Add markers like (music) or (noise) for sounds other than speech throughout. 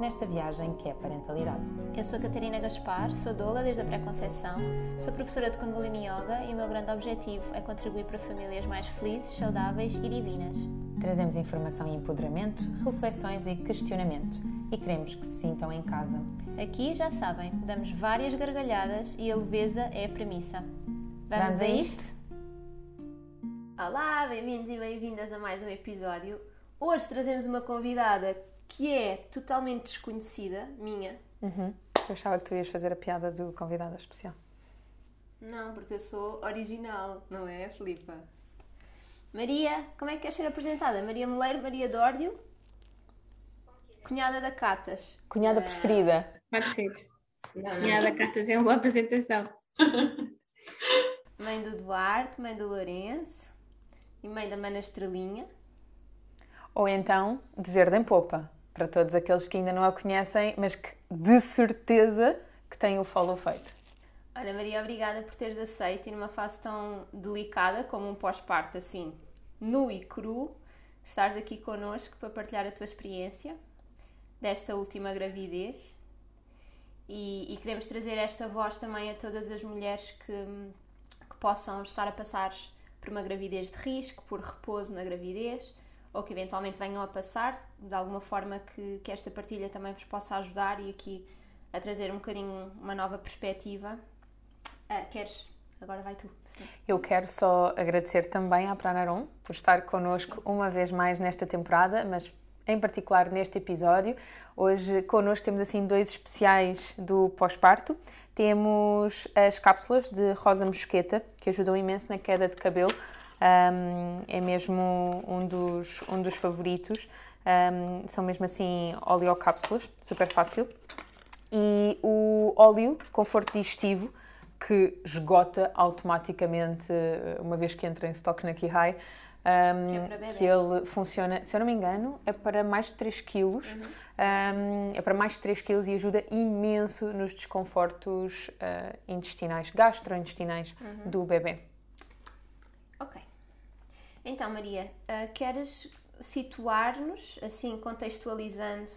nesta viagem que é parentalidade. Eu sou a Catarina Gaspar, sou doula desde a pré-conceição, sou professora de Kundalini Yoga e o meu grande objetivo é contribuir para famílias mais felizes, saudáveis e divinas. Trazemos informação e empoderamento, reflexões e questionamento e queremos que se sintam em casa. Aqui, já sabem, damos várias gargalhadas e a leveza é a premissa. Vamos, Vamos a isto? Olá, bem-vindos e bem-vindas a mais um episódio. Hoje trazemos uma convidada que é totalmente desconhecida, minha. Uhum. Eu achava que tu ias fazer a piada do convidado especial. Não, porque eu sou original, não é, Filipa? Maria, como é que queres ser apresentada? Maria Moleiro, Maria Dórdio? Cunhada da Catas. Cunhada preferida. Pode ser. Cunhada da Catas é uma boa apresentação. (laughs) Mãe do Duarte, mãe do Lourenço e mãe da Mana Estrelinha. Ou então, de verde em popa, para todos aqueles que ainda não a conhecem, mas que de certeza que têm o follow feito. Olha, Maria, obrigada por teres aceito e numa fase tão delicada como um pós-parto, assim, nu e cru, estares aqui connosco para partilhar a tua experiência desta última gravidez. E, e queremos trazer esta voz também a todas as mulheres que, que possam estar a passar por uma gravidez de risco, por repouso na gravidez, ou que eventualmente venham a passar, de alguma forma que, que esta partilha também vos possa ajudar e aqui a trazer um bocadinho uma nova perspectiva. Ah, queres? Agora vai tu. Eu quero só agradecer também à Pranarum por estar connosco uma vez mais nesta temporada, mas em particular neste episódio. Hoje connosco temos assim dois especiais do pós-parto. Temos as cápsulas de rosa mosqueta, que ajudam imenso na queda de cabelo. Um, é mesmo um dos, um dos favoritos. Um, são mesmo assim oleocápsulas, super fácil. E o óleo conforto digestivo, que esgota automaticamente uma vez que entra em stock na Kihai. Um, é que ele funciona, se eu não me engano, é para mais de 3 quilos. Uhum. Um, é para mais de 3 quilos e ajuda imenso nos desconfortos uh, intestinais, gastrointestinais uhum. do bebê. Ok. Então, Maria, uh, queres situar-nos, assim, contextualizando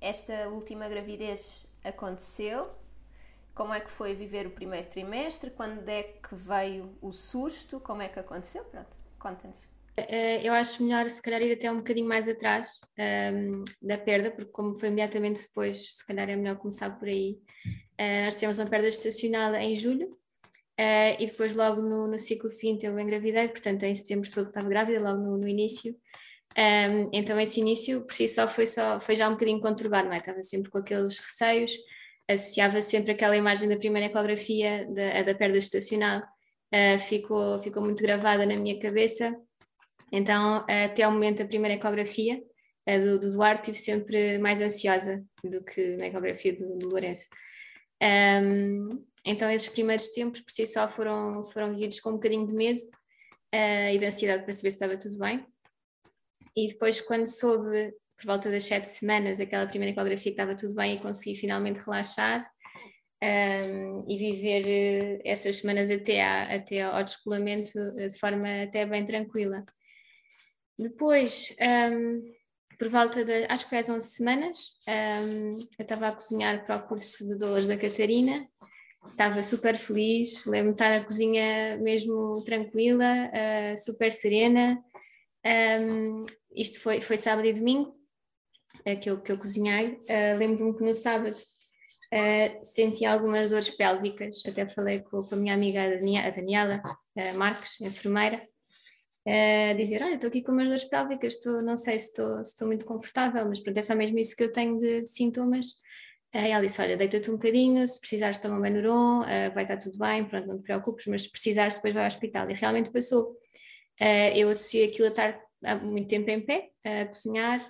esta última gravidez aconteceu? Como é que foi viver o primeiro trimestre? Quando é que veio o susto? Como é que aconteceu? Pronto. Conta-nos. Eu acho melhor, se calhar, ir até um bocadinho mais atrás um, da perda, porque, como foi imediatamente depois, se calhar é melhor começar por aí. Uh, nós tivemos uma perda estacionada em julho uh, e depois, logo no, no, ciclo seguinte, eu engravidei, portanto, em setembro soube que estava grávida, logo no, no início. Um, então, esse início, por si só foi, só, foi já um bocadinho conturbado, não é? Estava sempre com aqueles receios, associava sempre aquela imagem da primeira ecografia, da, da perda estacional uh, ficou, ficou muito gravada na minha cabeça. Então, até ao momento da primeira ecografia uh, do, do, Duarte, estive sempre mais ansiosa do que na ecografia do, do Lourenço. Um, então, esses primeiros tempos, por si só, foram, foram vividos com um bocadinho de medo e de ansiedade para saber se estava tudo bem. E depois, quando soube, por volta das sete semanas, aquela primeira ecografia que estava tudo bem e consegui finalmente relaxar, um, e viver uh, essas semanas até, à, até ao descolamento uh, de forma até bem tranquila. Depois, um, por volta de, acho que foi às 11 semanas, um, eu estava a cozinhar para o curso de dólares da Catarina, estava super feliz, lembro-me estar na cozinha mesmo tranquila, uh, super serena. Isto foi, foi sábado e domingo, que, eu, que eu cozinhei. lembro-me que no sábado uh, senti algumas dores pélvicas, até falei com, com a minha amiga a Daniela uh, Marques, enfermeira, uh, dizer, olha, estou aqui com umas dores pélvicas, estou, não sei se estou, muito confortável, mas pronto, é só mesmo isso que eu tenho de, de sintomas. Uh, ela disse, olha, deita-te um bocadinho, se precisares toma um Benuron, uh, vai estar tudo bem, pronto, não te preocupes, mas se precisares depois vai ao hospital. E realmente passou. Uh, eu associei aquilo a estar há muito tempo em pé, a cozinhar,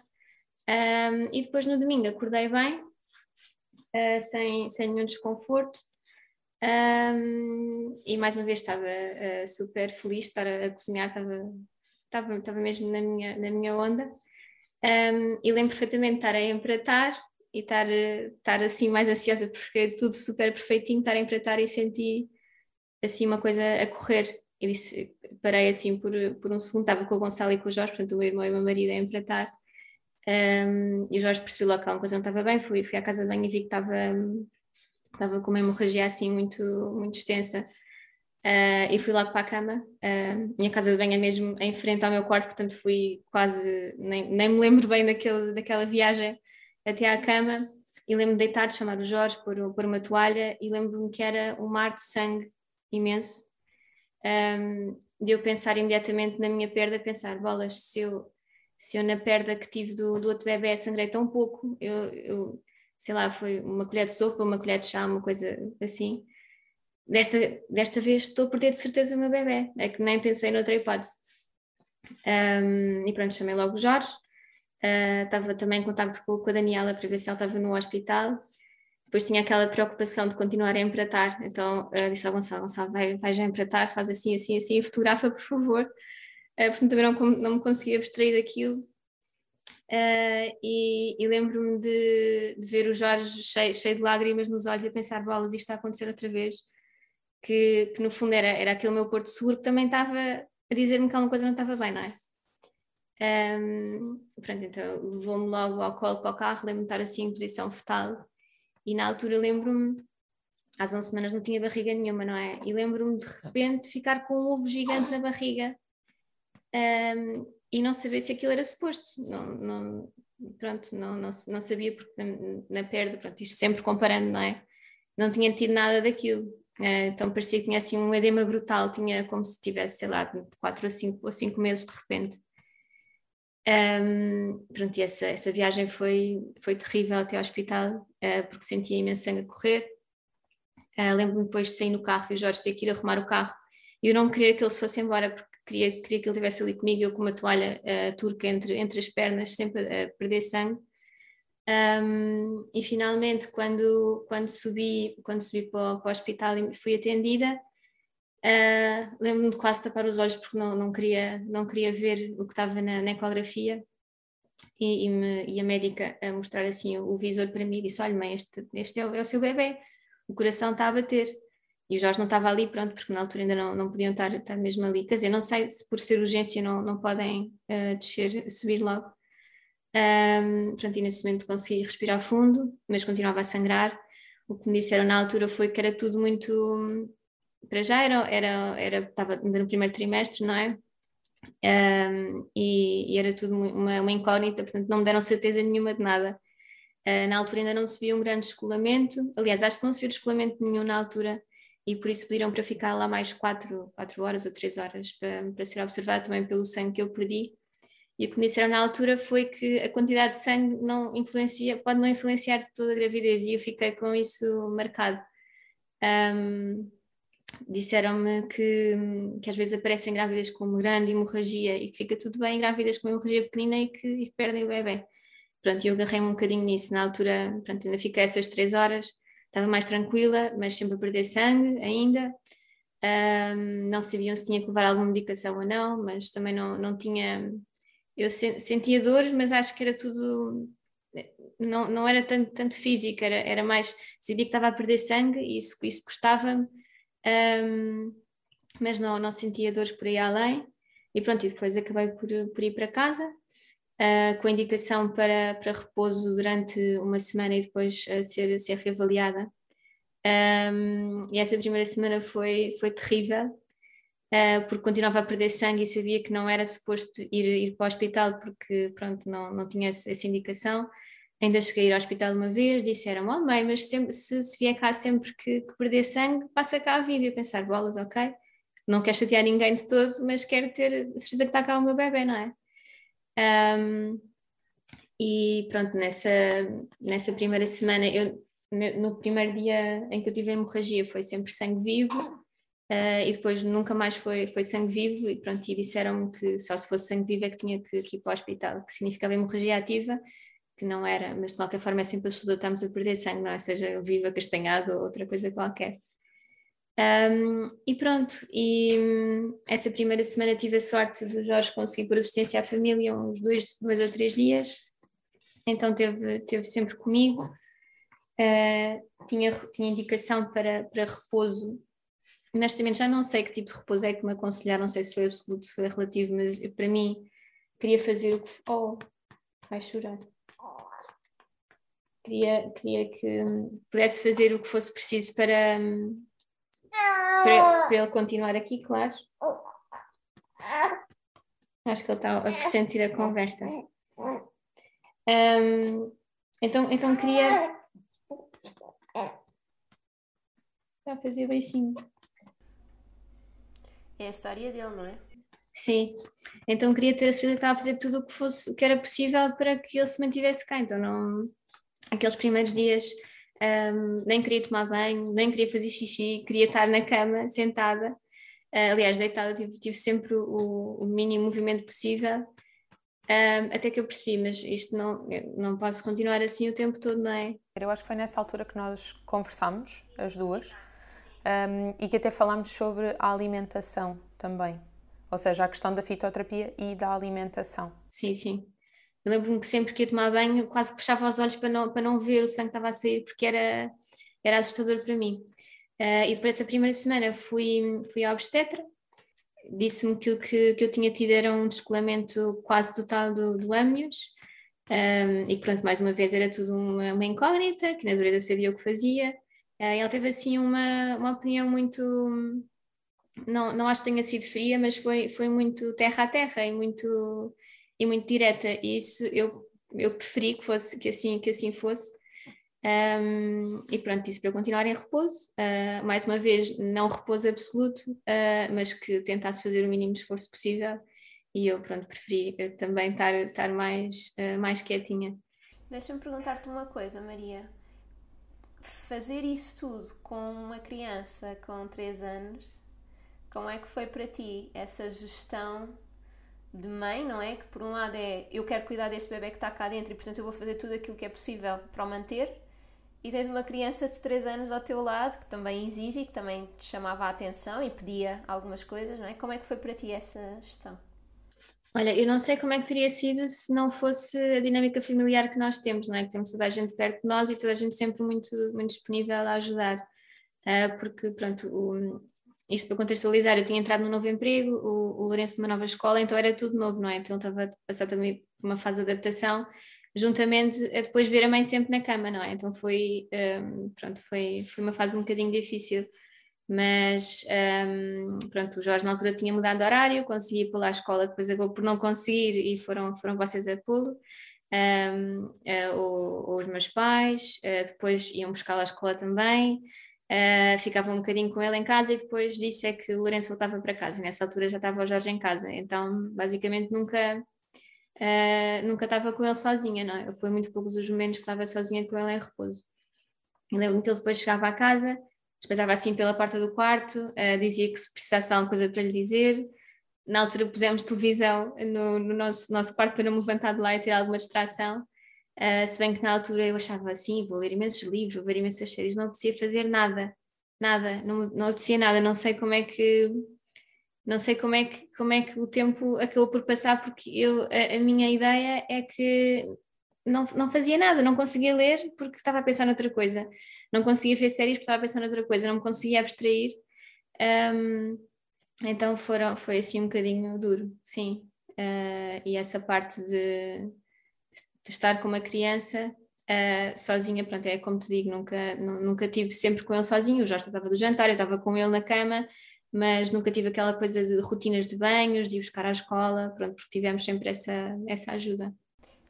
um, e depois no domingo acordei bem, uh, sem, sem nenhum desconforto. Um, e mais uma vez estava uh, super feliz de estar a, a cozinhar, estava, estava, estava mesmo na minha, na minha onda. Um, e lembro perfeitamente estar a empratar e estar, estar assim mais ansiosa porque é tudo super perfeitinho, estar a empratar e senti assim uma coisa a correr. E disse, parei assim por, por um segundo, estava com o Gonçalo e com o Jorge, portanto o meu irmão e o meu marido a empratar. Um, e o Jorge percebeu logo que alguma coisa não estava bem, fui, fui à casa de banho e vi que estava, estava com uma hemorragia assim muito, muito extensa. Uh, e fui logo para a cama. Uh, minha casa de banho é mesmo em frente ao meu quarto, portanto fui quase, nem, nem me lembro bem daquele, daquela viagem até à cama. E lembro-me de deitar, de chamar o Jorge, pôr, pôr uma toalha, e lembro-me que era um mar de sangue imenso. Um, de eu pensar imediatamente na minha perda, pensar, bolas, se eu, se eu na perda que tive do, do outro bebê sangrei tão pouco, eu, eu sei lá, foi uma colher de sopa, uma colher de chá, uma coisa assim. Desta, desta vez estou a perder de certeza o meu bebê, é que nem pensei noutra hipótese. Um, e pronto, chamei logo o Jorge, uh, estava também em contato com, com a Daniela para ver se ela estava no hospital. Depois tinha aquela preocupação de continuar a empratar, então uh, disse ao Gonçalo: Gonçalo, vai, vai já empratar, faz assim, assim, assim, fotografa, por favor. Uh, portanto, também não, não me conseguia abstrair daquilo. Uh, e, e lembro-me de, de, ver o Jorge cheio, cheio, de lágrimas nos olhos e pensar, bolas, isto está a acontecer outra vez, que, que no fundo era, era aquele meu porto seguro que também estava a dizer-me que alguma coisa não estava bem, não é? Um, pronto, então levou-me logo ao colo para o carro, lembro-me de estar assim em posição fetal e na altura lembro-me, às 11 semanas não tinha barriga nenhuma, não é? E lembro-me de repente ficar com um ovo gigante na barriga um, e não saber se aquilo era suposto. Não, não, pronto, não, não, não sabia porque na, na perda, pronto, isto sempre comparando, não é? Não tinha tido nada daquilo. Uh, então parecia que tinha assim um edema brutal, tinha como se tivesse, sei lá, 4 ou 5 ou cinco meses de repente. Um, pronto, e essa, essa viagem foi, foi terrível até ao hospital, uh, porque sentia imenso sangue a correr. Uh, Lembro-me depois de sair no carro e o Jorge ter que ir arrumar o carro e eu não queria que ele se fosse embora, porque queria, queria que ele estivesse ali comigo, eu com uma toalha uh, turca entre, entre as pernas, sempre a perder sangue. Um, e finalmente, quando, quando subi, quando subi para, para o hospital e fui atendida, uh, lembro-me de quase tapar os olhos porque não, não, queria, não queria ver o que estava na, na ecografia. E, e, me, e, a médica a mostrar assim o, o visor para mim disse: Olha, mãe, este, este é, o, é o seu bebê, o coração está a bater. E o Jorge não estava ali, pronto, porque na altura ainda não, não podiam estar, estar mesmo ali. Quer dizer, não sei se por ser urgência não, não podem uh, descer, subir logo. Um, pronto, e nesse momento consegui respirar fundo, mas continuava a sangrar. O que me disseram na altura foi que era tudo muito. Para já era, era, era estava no primeiro trimestre, não é? Um, e, e, era tudo uma, uma, incógnita, portanto não me deram certeza nenhuma de nada. Uh, na altura ainda não se via um grande descolamento, aliás, acho que não se viu descolamento nenhum na altura, e por isso pediram para ficar lá mais quatro, quatro horas ou três horas para, para ser observado também pelo sangue que eu perdi. E o que me disseram na altura foi que a quantidade de sangue não influencia, pode não influenciar de toda a gravidez e eu fiquei com isso marcado. Um, disseram-me que, que às vezes aparecem grávidas com uma grande hemorragia e que fica tudo bem, grávidas com uma hemorragia pequenina e que, e que perdem o bebê. Pronto, eu agarrei-me um bocadinho nisso. Na altura, pronto, ainda fiquei essas três horas estava mais tranquila, mas sempre a perder sangue ainda. Um, não sabiam se tinha que levar alguma medicação ou não, mas também não, não tinha. Eu sentia dores, mas acho que era tudo. Não, não era tanto, tanto físico, era, era mais. Sabia que estava a perder sangue e isso, isso gostava-me, um, mas não, não sentia dores por aí além. E pronto, e depois acabei por, por ir para casa, uh, com indicação para, para repouso durante uma semana e depois uh, ser, ser reavaliada. Um, e essa primeira semana foi, foi terrível, uh, porque continuava a perder sangue e sabia que não era suposto ir, ir para o hospital porque pronto, não, não tinha essa indicação. Ainda cheguei ao hospital uma vez, disseram, oh mãe, mas sempre, se, se vier cá sempre que, que perder sangue, passa cá a vida. E eu pensar, bolas, ok, não quero chatear ninguém de todo, mas quero ter certeza que está cá o meu bebê, não é? Um, e pronto, nessa, nessa primeira semana, eu, no primeiro dia em que eu tive a hemorragia foi sempre sangue vivo uh, e depois nunca mais foi, foi sangue vivo e pronto, e disseram-me que só se fosse sangue vivo é que tinha que, que ir para o hospital, que significava hemorragia ativa, que não era, mas de qualquer forma é sempre assustador estamos a perder sangue, não é? Seja vivo, acastanhado ou outra coisa qualquer. Um, e pronto, e hum, essa primeira semana tive a sorte de Jorge conseguir por assistência à família uns dois, dois ou três dias, então teve, teve sempre comigo, uh, tinha, tinha indicação para, para repouso. Honestamente, já não sei que tipo de repouso é que me aconselharam, não sei se foi absoluto, se foi relativo, mas para mim queria fazer o que. Oh, vai chorar. Queria, queria que hum, pudesse fazer o que fosse preciso para, hum, para, para ele continuar aqui, claro. Acho que ele está a sentir a conversa. Um, então, então queria. Está a fazer beicinho. É a história dele, não é? Sim, então queria ter a certeza que estava a fazer tudo o que fosse o que era possível para que ele se mantivesse cá. Então, não, aqueles primeiros dias um, nem queria tomar banho, nem queria fazer xixi, queria estar na cama, sentada. Uh, aliás, deitada, tive, tive sempre o, o, mínimo movimento possível, um, até que eu percebi, mas isto não, não posso continuar assim o tempo todo, não é? Eu acho que foi nessa altura que nós conversámos, as duas, um, e que até falámos sobre a alimentação também. Ou seja, a questão da fitoterapia e da alimentação. Sim, sim. Eu lembro-me que sempre que ia tomar banho, quase puxava os olhos para não, para não ver o sangue que estava a sair, porque era, era assustador para mim. Uh, e depois, essa primeira semana, fui, fui à obstetra, disse-me que o que, que eu tinha tido era um descolamento quase total do, do âmnios, um, ah, e pronto, mais uma vez era tudo uma, uma incógnita, que na natureza sabia o que fazia. Uh, ela teve assim uma, uma opinião muito. Não, não acho que tenha sido fria, mas foi, foi muito terra a terra e muito e muito direta. E isso eu, eu preferi que fosse que assim, que assim fosse. Um, e pronto, disse para continuar em repouso. Uh, mais uma vez, não repouso absoluto, uh, mas que tentasse fazer o mínimo esforço possível. E eu, pronto, preferi eh, também estar, estar mais, uh, mais quietinha. Deixa-me perguntar-te uma coisa, Maria. Fazer isso tudo com uma criança com 3 anos, como é que foi para ti essa gestão de mãe, não é? Que por um lado é eu quero cuidar deste bebê que está cá dentro e portanto eu vou fazer tudo aquilo que é possível para o manter. E tens uma criança de 3 anos ao teu lado que também exige que também te chamava a atenção e pedia algumas coisas, não é? Como é que foi para ti essa gestão? Olha, eu não sei como é que teria sido se não fosse a dinâmica familiar que nós temos, não é? Que temos toda a gente perto de nós e toda a gente sempre muito, muito disponível a ajudar. Uh, porque, pronto, o, isto para contextualizar, eu tinha entrado num novo emprego, o, o Lourenço numa nova escola, então era tudo novo, não é? Então estava a passar também por uma fase de adaptação, juntamente a depois ver a mãe sempre na cama, não é? Então foi, um, pronto, foi, foi uma fase um bocadinho difícil, mas um, pronto, o Jorge na altura tinha mudado de horário, consegui pô-lo à escola, depois acabou por não conseguir e foram, foram vocês a pô-lo. Um, uh, ou, ou, os meus pais, uh, depois iam buscar à escola também, Uh, ficava um bocadinho com ele em casa e depois disse é que o Lourenço voltava para casa. E nessa altura já estava o Jorge em casa, então basicamente nunca, uh, nunca estava com ele sozinha, não é? Foi muito poucos os momentos que estava sozinha com ele em repouso. lembro-me que ele depois chegava à casa, espetava assim pela porta do quarto, uh, dizia que se precisasse de alguma coisa para lhe dizer. Na altura pusemos televisão no, no nosso, nosso quarto para não me levantar de lá e ter alguma distração. Uh, se bem que na altura eu achava assim, vou ler imensos livros, vou ver imensas séries, não apetecia fazer nada, nada, não, não apetecia nada, não sei como é que não sei como é que, como é que o tempo acabou por passar, porque eu, a, a minha ideia é que não, não fazia nada, não conseguia ler porque estava a pensar noutra coisa, não conseguia ver séries porque estava a pensar noutra coisa, não me conseguia abstrair. Um, então foram, foi assim um bocadinho duro, sim. Uh, e essa parte de estar com uma criança uh, sozinha, pronto, é como te digo, nunca, nunca tive sempre com ele sozinho, o Jorge estava do jantar, eu estava com ele na cama, mas nunca tive aquela coisa de rotinas de banhos, de ir buscar à escola, pronto, porque tivemos sempre essa, essa ajuda.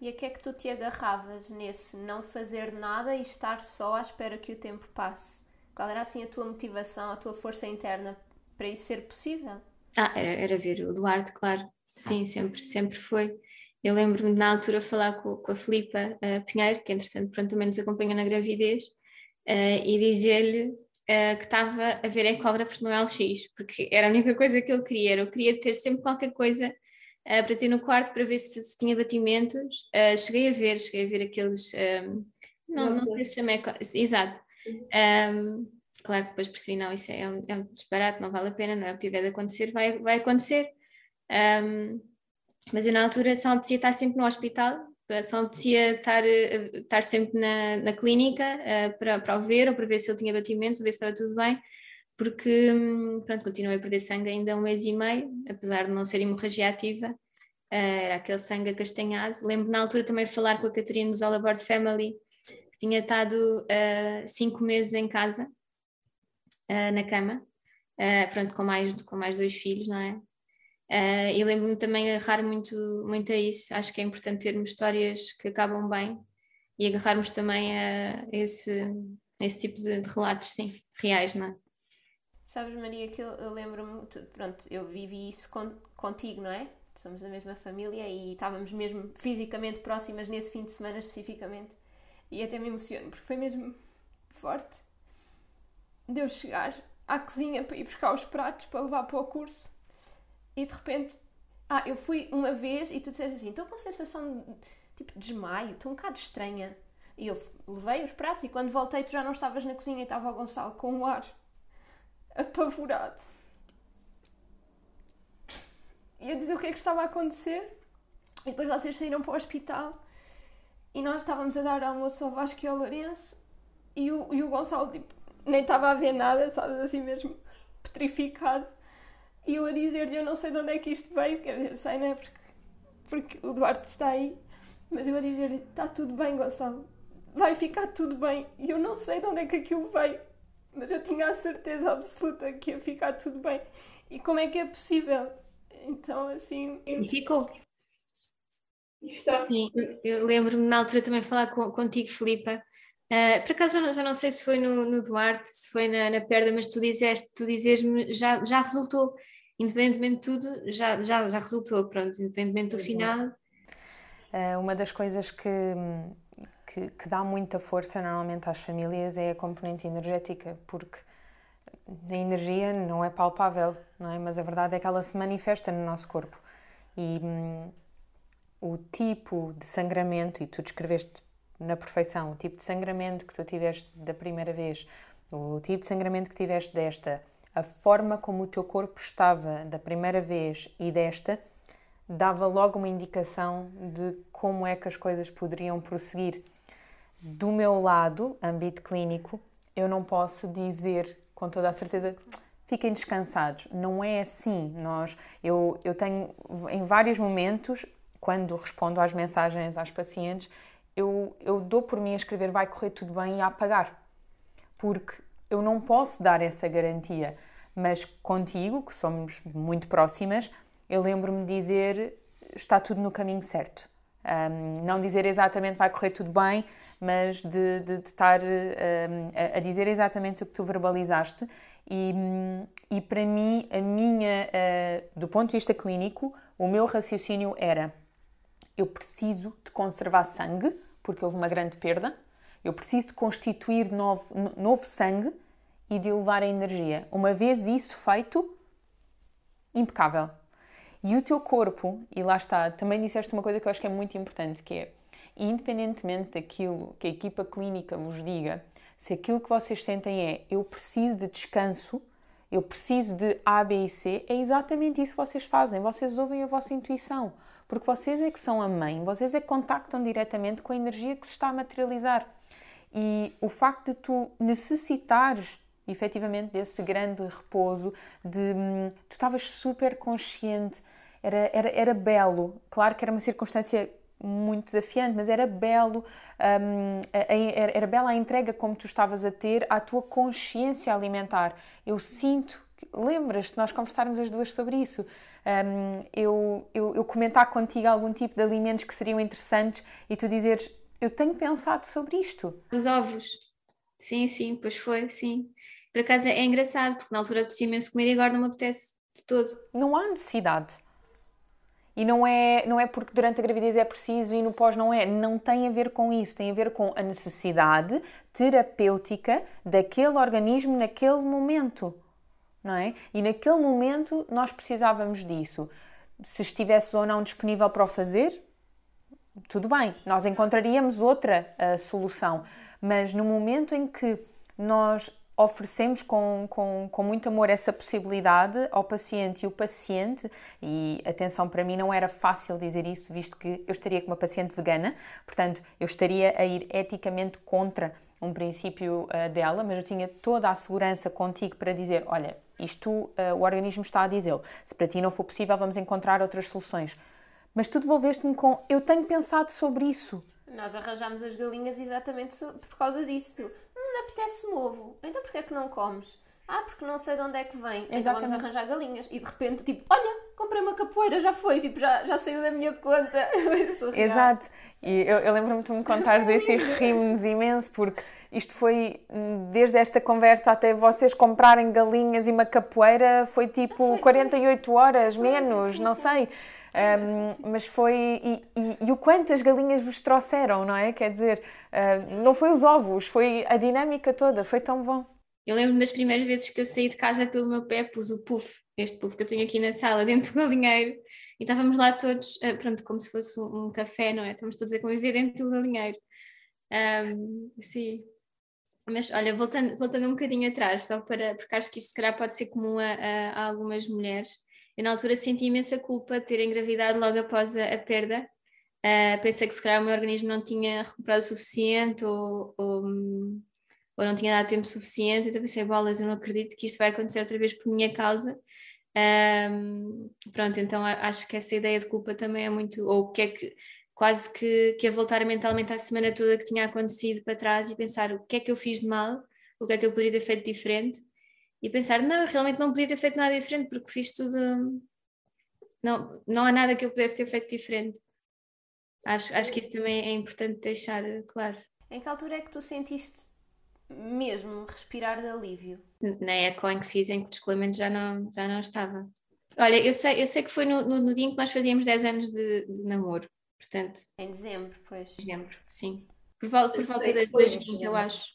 E a que é que tu te agarravas nesse não fazer nada e estar só à espera que o tempo passe? Qual era assim a tua motivação, a tua força interna para isso ser possível? Ah, era, era ver o Duarte, claro. Sim, sempre, sempre foi. Eu lembro-me na altura falar com, com a Filipa uh, Pinheiro, que entretanto pronto, também nos acompanha na gravidez, uh, e dizer-lhe uh, que estava a ver ecógrafos no LX, porque era a única coisa que eu queria, eu queria ter sempre qualquer coisa para ter no quarto para ver se, se tinha batimentos. cheguei a ver, cheguei a ver aqueles. Um, não, não sei se chama Exato. Um, claro que depois percebi, não, isso é um, é um disparate, não vale a pena, não é o que tiver de acontecer, vai, vai acontecer. Um, mas eu na altura só apetecia estar sempre no hospital, só apetecia estar, eh, estar sempre na, na clínica uh, para, para o ver ou para ver se ele tinha batimentos, ver se estava tudo bem, porque hum, pronto, continuei a perder sangue ainda um mês e meio, apesar de não ser hemorragia ativa, uh, era aquele sangue acastanhado. Lembro na altura também falar com a Catarina dos All Aboard Family, que tinha estado uh, cinco meses em casa, na cama, pronto, com mais, com mais dois filhos, não é? Uh, e lembro-me também de agarrar muito, muito a isso. Acho que é importante termos histórias que acabam bem e agarrarmos também a esse, esse tipo de, de, relatos, sim, reais, não é? Sabes, Maria, que eu, eu lembro-me, pronto, eu vivi isso con, contigo, não é? Somos da mesma família e estávamos mesmo fisicamente próximas nesse fim de semana especificamente. E até me emociono, porque foi mesmo forte. Deus chegar à cozinha para ir buscar os pratos para levar para o curso e de repente, ah, eu fui uma vez e tu disseste assim, estou com sensação de tipo desmaio, estou um bocado estranha. E eu levei os pratos e quando voltei tu já não estavas na cozinha e estava o Gonçalo com o ar apavorado. E eu dizia o que é que estava a acontecer. E depois vocês saíram para o hospital e nós estávamos a dar almoço ao Vasco e ao Lourenço e o, e o Gonçalo tipo, nem estava a ver nada, sabes, assim mesmo petrificado. E eu a dizer-lhe, eu não sei de onde é que isto veio, quer dizer, sei, não é? Porque, porque o Duarte está aí, mas eu a dizer-lhe, está tudo bem, Gonçalo, vai ficar tudo bem. E eu não sei de onde é que aquilo veio, mas eu tinha a certeza absoluta que ia ficar tudo bem. E como é que é possível? Então, assim. E ficou. Está. Sim, eu lembro-me na altura também falar com, contigo, Filipa. Uh, por acaso já não, já não, sei se foi no, no Duarte, se foi na, na perda, mas tu dizeste, tu dizes-me, já, já resultou independentemente de tudo, já, já, já resultou, pronto, independentemente do final. Uh, uma das coisas que, que, que, dá muita força normalmente às famílias é a componente energética, porque a energia não é palpável, não é? mas a verdade é que ela se manifesta no nosso corpo. E hum, o tipo de sangramento, e tu descreveste na perfeição, o tipo de sangramento que tu tiveste da primeira vez, o tipo de sangramento que tiveste desta, a forma como o teu corpo estava da primeira vez e desta dava logo uma indicação de como é que as coisas poderiam prosseguir. Do meu lado, âmbito clínico, eu não posso dizer com toda a certeza fiquem descansados. Não é assim. Nós, eu, eu tenho em vários momentos, quando respondo às mensagens às pacientes, eu, eu dou por mim a escrever vai correr tudo bem e a apagar. Porque eu não posso dar essa garantia, mas contigo, que somos muito próximas, eu lembro-me de dizer está tudo no caminho certo. Um, não dizer exatamente vai correr tudo bem, mas de, de, de estar um, a, a, dizer exatamente o que tu verbalizaste. E, e para mim, a minha, uh, do ponto de vista clínico, o meu raciocínio era: eu preciso de conservar sangue, porque houve uma grande perda, eu preciso de constituir novo, novo sangue e de elevar a energia. Uma vez isso feito, impecável. E o teu corpo, e lá está, também disseste uma coisa que eu acho que é muito importante, que é, independentemente daquilo que a equipa clínica vos diga, se aquilo que vocês sentem é eu preciso de descanso, eu preciso de A, B e C, é exatamente isso que vocês fazem. Vocês ouvem a vossa intuição, porque vocês é que são a mãe, vocês é que contactam diretamente com a energia que se está a materializar. E o facto de tu necessitares efetivamente desse grande repouso, de hum, tu estavas super consciente, era, era, era belo. Claro que era uma circunstância muito desafiante, mas era belo, um, era, era bela a entrega como tu estavas a ter à tua consciência alimentar. Eu sinto, lembras-te, nós conversarmos as duas sobre isso. Um, eu, eu, eu comentar contigo algum tipo de alimentos que seriam interessantes e tu dizeres, eu tenho pensado sobre isto. Os ovos. Sim, sim, pois foi, sim. Por acaso é engraçado, porque na altura apetecia imenso comer e agora não me apetece de todo. Não há necessidade. E não é, não é porque durante a gravidez é preciso e no pós não é. Não tem a ver com isso. Tem a ver com a necessidade terapêutica daquele organismo naquele momento. Não é? E naquele momento nós precisávamos disso. Se estivesse ou não disponível para o fazer, tudo bem, nós encontraríamos outra uh, solução. Mas no momento em que nós oferecemos com, com, com muito amor essa possibilidade ao paciente e o paciente, e atenção, para mim não era fácil dizer isso, visto que eu estaria com uma paciente vegana, portanto, eu estaria a ir eticamente contra um princípio uh, dela, mas eu tinha toda a segurança contigo para dizer: olha, isto uh, o organismo está a dizê-lo, se para ti não for possível, vamos encontrar outras soluções. Mas tu devolveste-me com: eu tenho pensado sobre isso. Nós arranjámos as galinhas exatamente por causa disso. Tu, hum, apetece-me ovo. Então porquê é que não comes? Ah, porque não sei de onde é que vem. Exatamente. Então vamos arranjar galinhas. E de repente, tipo, olha, comprei uma capoeira, já foi, tipo, já, já saiu da minha conta. (laughs) Exato. E eu, eu lembro-me de me contares isso e rimos imenso, porque isto foi, hum, desde esta conversa até vocês comprarem galinhas e uma capoeira, foi tipo foi, 48 horas, foi, menos, sim, não sim. sei. Um, mas foi. E, e, e, o quanto as galinhas vos trouxeram, não é? Quer dizer, uh, não foi os ovos, foi a dinâmica toda, foi tão bom. Eu lembro-me das primeiras vezes que eu saí de casa pelo meu pé, pus o puff, este puff que eu tenho aqui na sala, (laughs) dentro do galinheiro, e estávamos lá todos, uh, pronto, como se fosse um, café, não é? Estamos todos a conviver dentro do galinheiro. Um, sim. Mas olha, voltando, voltando um bocadinho atrás, só para, porque acho que isto se calhar pode ser comum a, a, algumas mulheres. Eu na altura senti imensa culpa de ter engravidado logo após a, a perda. Uh, pensei que se calhar o meu organismo não tinha recuperado o suficiente ou, ou, ou, não tinha dado tempo suficiente, então pensei, bolas, eu não acredito que isto vai acontecer outra vez por minha causa. Um, pronto, então acho que essa ideia de culpa também é muito, ou o que é que quase que, que a voltar mentalmente à semana toda que tinha acontecido para trás e pensar o que é que eu fiz de mal, o que é que eu poderia ter feito diferente e pensar, não, realmente não podia ter feito nada diferente porque fiz tudo. Não, não há nada que eu pudesse ter feito diferente. Acho, acho que isso também é importante deixar claro. Em que altura é que tu sentiste mesmo respirar de alívio? Na eco em que fiz, em que o descolamento já não, já não estava. Olha, eu sei, eu sei que foi no, no, no dia em que nós fazíamos 10 anos de, de, namoro, portanto. Em dezembro, pois. Dezembro, sim. Por, volta, por volta das, das 20, eu acho.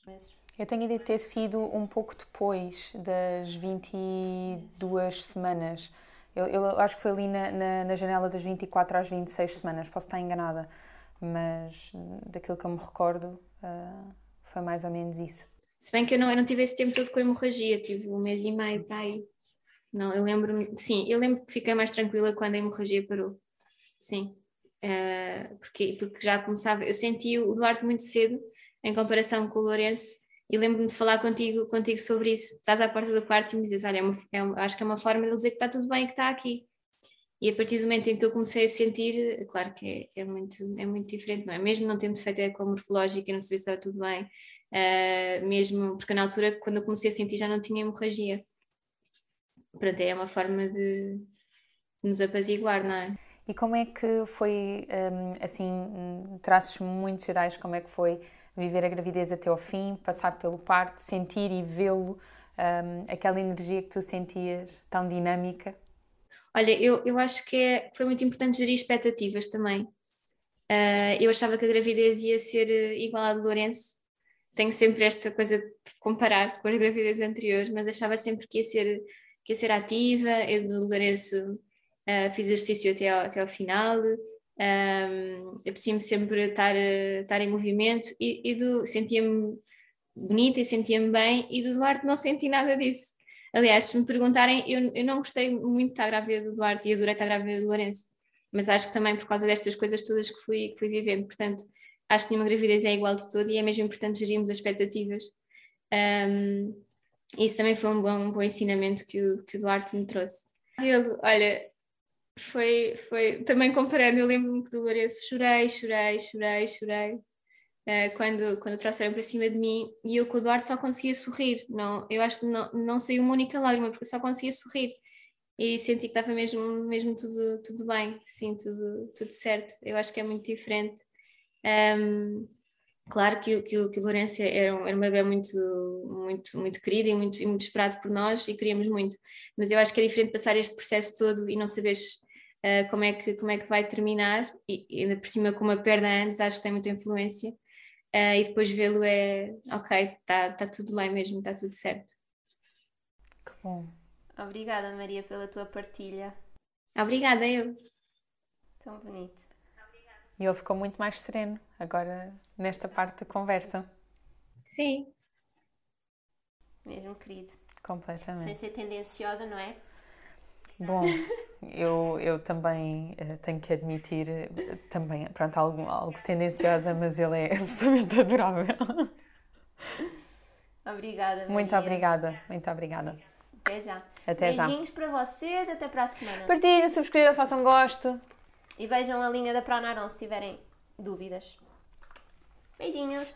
Eu tenho de ter sido um pouco depois das 22 semanas. Eu, eu acho que foi ali na, na, na, janela das 24 às 26 semanas, posso estar enganada, mas daquilo que eu me recordo uh, foi mais ou menos isso. Se bem que eu não, eu não tive esse tempo todo com hemorragia, tive um mês e meio, pai. Não, eu lembro-me, sim, eu lembro que fiquei mais tranquila quando a hemorragia parou. Sim. Uh, porque, porque já começava, eu senti o Duarte muito cedo em comparação com o Lourenço e lembro-me de falar contigo, contigo sobre isso. Estás à porta do quarto e me dizes: Olha, é uma, é acho que é uma forma de dizer que está tudo bem e que está aqui. E a partir do momento em que eu comecei a sentir, claro que é, é muito, é muito diferente, não é? Mesmo não tendo feito a eco morfológica não sabia se estava tudo bem, uh, mesmo porque na altura, quando eu comecei a sentir, já não tinha hemorragia. Pronto, é uma forma de nos apaziguar, não é? E como é que foi, um, assim, traços muito gerais, como é que foi viver a gravidez até ao fim, passar pelo parto, sentir e vê-lo, um, aquela energia que tu sentias tão dinâmica? Olha, eu, eu acho que é, foi muito importante gerir expectativas também. Uh, eu achava que a gravidez ia ser eh, igual à do Lourenço. Tenho sempre esta coisa de comparar com as gravidezes anteriores, mas achava sempre que ia ser, que ia ser ativa. Eu do Lourenço uh, fiz exercício até ao, até ao final, um, apetecia-me sempre estar, estar em movimento e, e do, sentia-me bonita e sentia-me bem e do Duarte não senti nada disso. Aliás, se me perguntarem, eu, eu não gostei muito estar grávida do Duarte e adorei estar grávida do Lourenço, mas acho que também por causa destas coisas todas que fui, que fui vivendo, portanto, acho que nenhuma gravidez é igual de todo e é mesmo importante gerirmos as expectativas. Um, isso também foi um bom, um bom ensinamento que o, que o Duarte me trouxe. Olha, foi, foi também comparando, eu lembro-me que do Lourenço chorei, chorei, chorei, chorei uh, quando, quando trouxeram para cima de mim e eu com o Eduardo só conseguia sorrir, não, eu acho que não, não saiu uma única lágrima porque eu só conseguia sorrir. E senti que estava mesmo, mesmo tudo, tudo bem, sim, tudo, tudo certo, eu acho que é muito diferente. Um, claro que, que, que o Lourenço era, um, era uma bebê muito, muito, muito querida e muito, e muito esperado por nós e queríamos muito, mas eu acho que é diferente passar este processo todo e não saberes uh, como, é que, como é que vai terminar, e, ainda por cima com uma perna antes, acho que tem muita influência. Uh, e depois vê-lo é ok, está tá tudo bem mesmo, está tudo certo. Que bom. Obrigada, Maria, pela tua partilha. Obrigada, eu. Tão bonito. E ele ficou muito mais sereno agora nesta parte da conversa. Sim. Mesmo querido. Sem Completamente. ser tendenciosa, não é? Bom, (laughs) eu, eu também eh, tenho que admitir, eh, também, pronto, algo, algo tendenciosa, mas ele é (laughs) absolutamente adorável. Obrigada, Maria. Muito obrigada, muito obrigada. Até já. Até já. Beijinhos para vocês, até para a semana. Partilhem, subscrevam, façam gosto. E vejam a linha da Pronaron se tiverem dúvidas. Beijinhos.